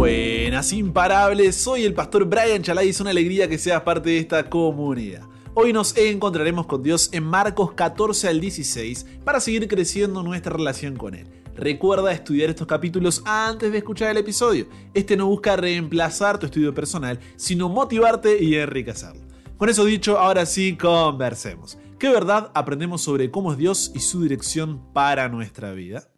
Buenas, imparables, soy el pastor Brian Chalai y es una alegría que seas parte de esta comunidad. Hoy nos encontraremos con Dios en Marcos 14 al 16 para seguir creciendo nuestra relación con Él. Recuerda estudiar estos capítulos antes de escuchar el episodio. Este no busca reemplazar tu estudio personal, sino motivarte y enriquecerlo. Con eso dicho, ahora sí, conversemos. ¿Qué verdad aprendemos sobre cómo es Dios y su dirección para nuestra vida?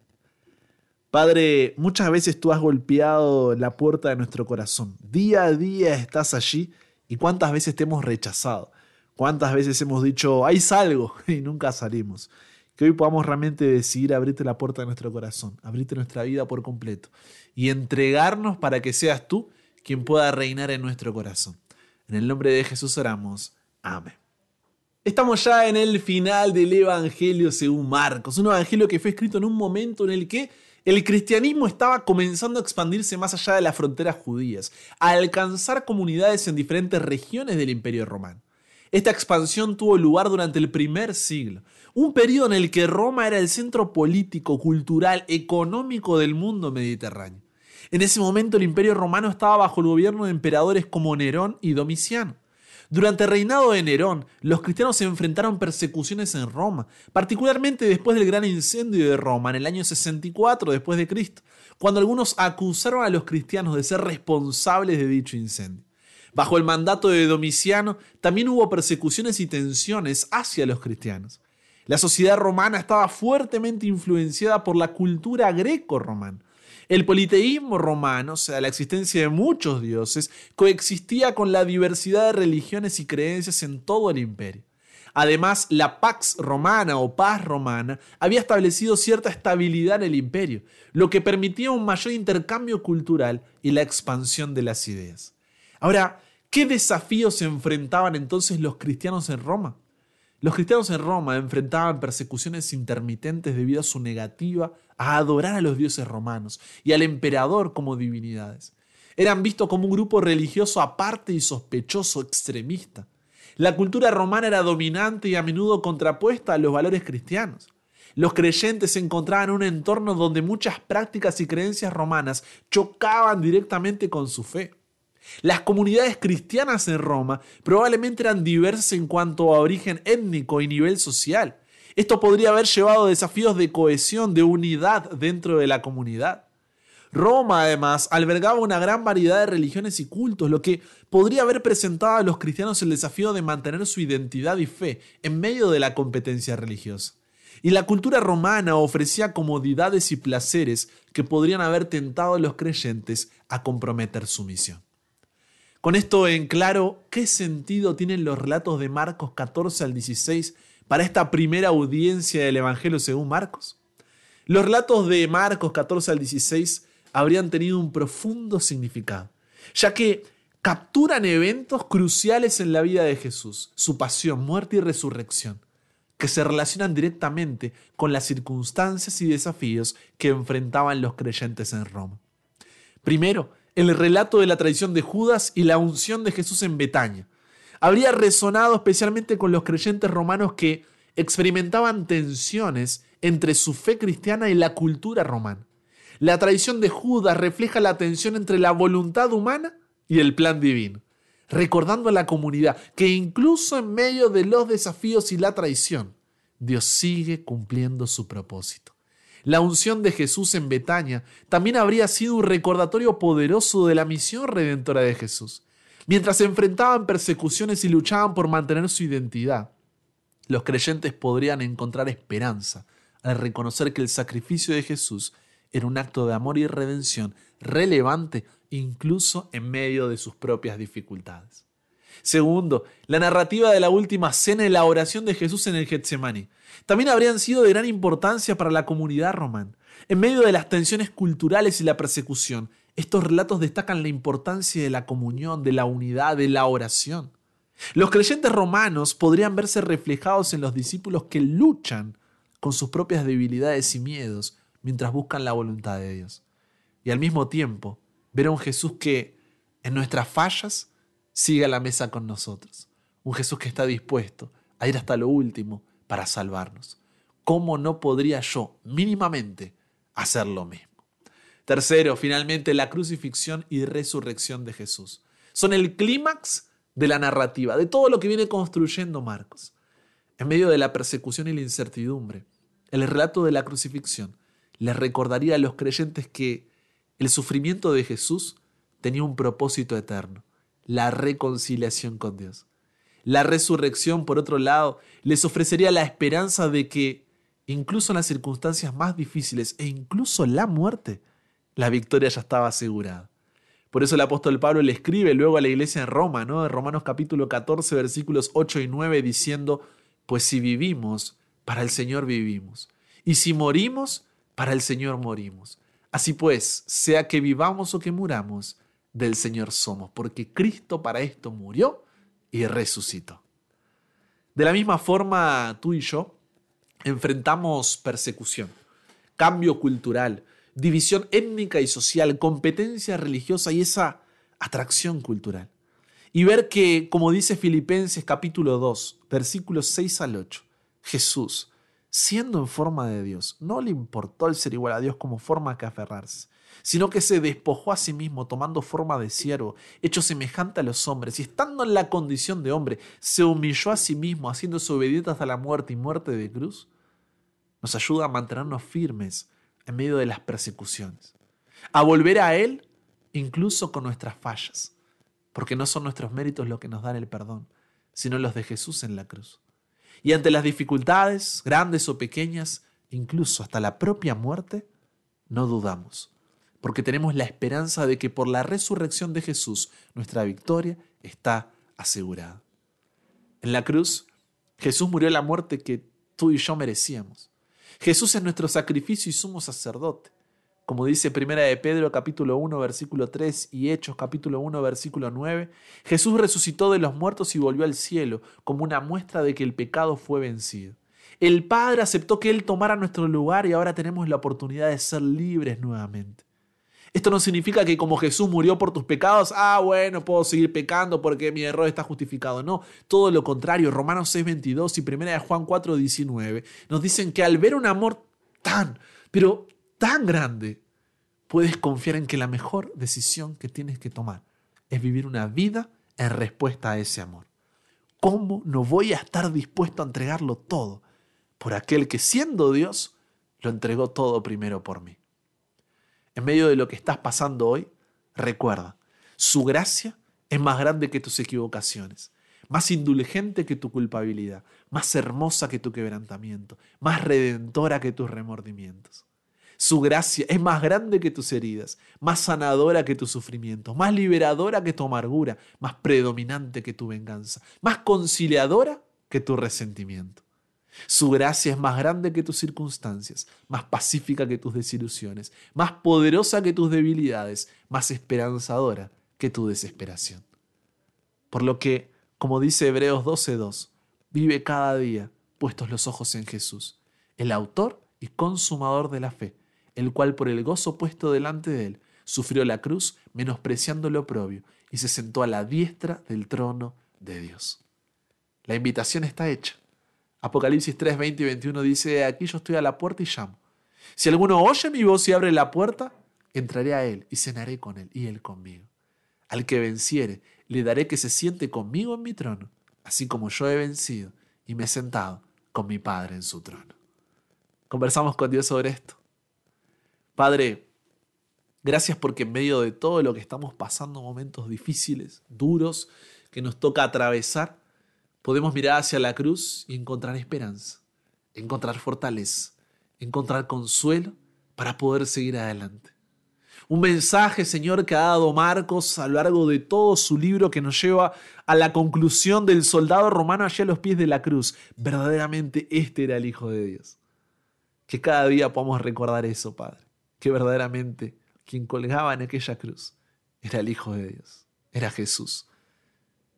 Padre, muchas veces tú has golpeado la puerta de nuestro corazón. Día a día estás allí y cuántas veces te hemos rechazado. Cuántas veces hemos dicho, ahí salgo y nunca salimos. Que hoy podamos realmente decidir abrirte la puerta de nuestro corazón, abrirte nuestra vida por completo y entregarnos para que seas tú quien pueda reinar en nuestro corazón. En el nombre de Jesús oramos. Amén. Estamos ya en el final del Evangelio según Marcos, un evangelio que fue escrito en un momento en el que el cristianismo estaba comenzando a expandirse más allá de las fronteras judías, a alcanzar comunidades en diferentes regiones del Imperio Romano. Esta expansión tuvo lugar durante el primer siglo, un periodo en el que Roma era el centro político, cultural, económico del mundo mediterráneo. En ese momento el Imperio Romano estaba bajo el gobierno de emperadores como Nerón y Domiciano. Durante el reinado de Nerón, los cristianos se enfrentaron persecuciones en Roma, particularmente después del gran incendio de Roma en el año 64 después de Cristo, cuando algunos acusaron a los cristianos de ser responsables de dicho incendio. Bajo el mandato de Domiciano también hubo persecuciones y tensiones hacia los cristianos. La sociedad romana estaba fuertemente influenciada por la cultura greco-romana. El politeísmo romano, o sea, la existencia de muchos dioses, coexistía con la diversidad de religiones y creencias en todo el imperio. Además, la Pax Romana o paz romana había establecido cierta estabilidad en el imperio, lo que permitía un mayor intercambio cultural y la expansión de las ideas. Ahora, ¿qué desafíos se enfrentaban entonces los cristianos en Roma? Los cristianos en Roma enfrentaban persecuciones intermitentes debido a su negativa a adorar a los dioses romanos y al emperador como divinidades. Eran vistos como un grupo religioso aparte y sospechoso, extremista. La cultura romana era dominante y a menudo contrapuesta a los valores cristianos. Los creyentes se encontraban en un entorno donde muchas prácticas y creencias romanas chocaban directamente con su fe. Las comunidades cristianas en Roma probablemente eran diversas en cuanto a origen étnico y nivel social. Esto podría haber llevado a desafíos de cohesión, de unidad dentro de la comunidad. Roma, además, albergaba una gran variedad de religiones y cultos, lo que podría haber presentado a los cristianos el desafío de mantener su identidad y fe en medio de la competencia religiosa. Y la cultura romana ofrecía comodidades y placeres que podrían haber tentado a los creyentes a comprometer su misión. Con esto en claro, ¿qué sentido tienen los relatos de Marcos 14 al 16 para esta primera audiencia del Evangelio según Marcos? Los relatos de Marcos 14 al 16 habrían tenido un profundo significado, ya que capturan eventos cruciales en la vida de Jesús, su pasión, muerte y resurrección, que se relacionan directamente con las circunstancias y desafíos que enfrentaban los creyentes en Roma. Primero, el relato de la traición de Judas y la unción de Jesús en Betania. Habría resonado especialmente con los creyentes romanos que experimentaban tensiones entre su fe cristiana y la cultura romana. La traición de Judas refleja la tensión entre la voluntad humana y el plan divino, recordando a la comunidad que incluso en medio de los desafíos y la traición, Dios sigue cumpliendo su propósito. La unción de Jesús en Betania también habría sido un recordatorio poderoso de la misión redentora de Jesús. Mientras enfrentaban persecuciones y luchaban por mantener su identidad, los creyentes podrían encontrar esperanza al reconocer que el sacrificio de Jesús era un acto de amor y redención relevante incluso en medio de sus propias dificultades. Segundo, la narrativa de la última cena y la oración de Jesús en el Getsemaní también habrían sido de gran importancia para la comunidad romana. En medio de las tensiones culturales y la persecución, estos relatos destacan la importancia de la comunión, de la unidad, de la oración. Los creyentes romanos podrían verse reflejados en los discípulos que luchan con sus propias debilidades y miedos mientras buscan la voluntad de Dios. Y al mismo tiempo, ver a un Jesús que en nuestras fallas sigue a la mesa con nosotros. Un Jesús que está dispuesto a ir hasta lo último para salvarnos. ¿Cómo no podría yo mínimamente hacer lo mismo? Tercero, finalmente, la crucifixión y resurrección de Jesús. Son el clímax de la narrativa, de todo lo que viene construyendo Marcos. En medio de la persecución y la incertidumbre, el relato de la crucifixión les recordaría a los creyentes que el sufrimiento de Jesús tenía un propósito eterno, la reconciliación con Dios. La resurrección, por otro lado, les ofrecería la esperanza de que, incluso en las circunstancias más difíciles e incluso la muerte, la victoria ya estaba asegurada. Por eso el apóstol Pablo le escribe luego a la iglesia en Roma, ¿no? En Romanos capítulo 14, versículos 8 y 9, diciendo, pues si vivimos, para el Señor vivimos. Y si morimos, para el Señor morimos. Así pues, sea que vivamos o que muramos, del Señor somos, porque Cristo para esto murió y resucitó. De la misma forma, tú y yo enfrentamos persecución, cambio cultural, división étnica y social, competencia religiosa y esa atracción cultural. Y ver que, como dice Filipenses capítulo 2, versículos 6 al 8, Jesús, siendo en forma de Dios, no le importó el ser igual a Dios como forma que aferrarse, sino que se despojó a sí mismo tomando forma de siervo, hecho semejante a los hombres, y estando en la condición de hombre, se humilló a sí mismo, haciéndose obediente hasta la muerte y muerte de cruz, nos ayuda a mantenernos firmes en medio de las persecuciones, a volver a Él incluso con nuestras fallas, porque no son nuestros méritos los que nos dan el perdón, sino los de Jesús en la cruz. Y ante las dificultades, grandes o pequeñas, incluso hasta la propia muerte, no dudamos, porque tenemos la esperanza de que por la resurrección de Jesús nuestra victoria está asegurada. En la cruz, Jesús murió la muerte que tú y yo merecíamos. Jesús es nuestro sacrificio y sumo sacerdote. Como dice Primera de Pedro capítulo 1 versículo 3 y Hechos capítulo 1 versículo 9, Jesús resucitó de los muertos y volvió al cielo como una muestra de que el pecado fue vencido. El Padre aceptó que Él tomara nuestro lugar y ahora tenemos la oportunidad de ser libres nuevamente. Esto no significa que como Jesús murió por tus pecados, ah, bueno, puedo seguir pecando porque mi error está justificado. No, todo lo contrario. Romanos 6:22 y 1 Juan 4:19 nos dicen que al ver un amor tan, pero tan grande, puedes confiar en que la mejor decisión que tienes que tomar es vivir una vida en respuesta a ese amor. ¿Cómo no voy a estar dispuesto a entregarlo todo por aquel que siendo Dios lo entregó todo primero por mí? En medio de lo que estás pasando hoy, recuerda, su gracia es más grande que tus equivocaciones, más indulgente que tu culpabilidad, más hermosa que tu quebrantamiento, más redentora que tus remordimientos. Su gracia es más grande que tus heridas, más sanadora que tus sufrimientos, más liberadora que tu amargura, más predominante que tu venganza, más conciliadora que tu resentimiento. Su gracia es más grande que tus circunstancias, más pacífica que tus desilusiones, más poderosa que tus debilidades, más esperanzadora que tu desesperación. Por lo que, como dice Hebreos 12.2, vive cada día puestos los ojos en Jesús, el autor y consumador de la fe, el cual por el gozo puesto delante de él sufrió la cruz, menospreciando lo oprobio, y se sentó a la diestra del trono de Dios. La invitación está hecha Apocalipsis 3, 20 y 21 dice, aquí yo estoy a la puerta y llamo. Si alguno oye mi voz y abre la puerta, entraré a él y cenaré con él y él conmigo. Al que venciere, le daré que se siente conmigo en mi trono, así como yo he vencido y me he sentado con mi Padre en su trono. Conversamos con Dios sobre esto. Padre, gracias porque en medio de todo lo que estamos pasando, momentos difíciles, duros, que nos toca atravesar, podemos mirar hacia la cruz y encontrar esperanza, encontrar fortaleza, encontrar consuelo para poder seguir adelante. Un mensaje, Señor, que ha dado Marcos a lo largo de todo su libro que nos lleva a la conclusión del soldado romano allá a los pies de la cruz. Verdaderamente este era el Hijo de Dios. Que cada día podamos recordar eso, Padre. Que verdaderamente quien colgaba en aquella cruz era el Hijo de Dios. Era Jesús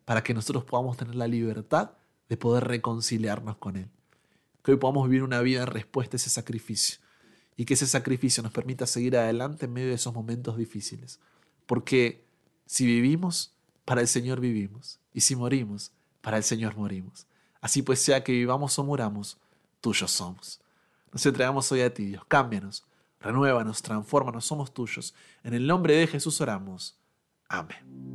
para que nosotros podamos tener la libertad de poder reconciliarnos con Él. Que hoy podamos vivir una vida en respuesta a ese sacrificio y que ese sacrificio nos permita seguir adelante en medio de esos momentos difíciles. Porque si vivimos, para el Señor vivimos, y si morimos, para el Señor morimos. Así pues, sea que vivamos o muramos, tuyos somos. Nos entregamos hoy a ti, Dios. Cámbianos, renuévanos, transfórmanos, somos tuyos. En el nombre de Jesús oramos. Amén.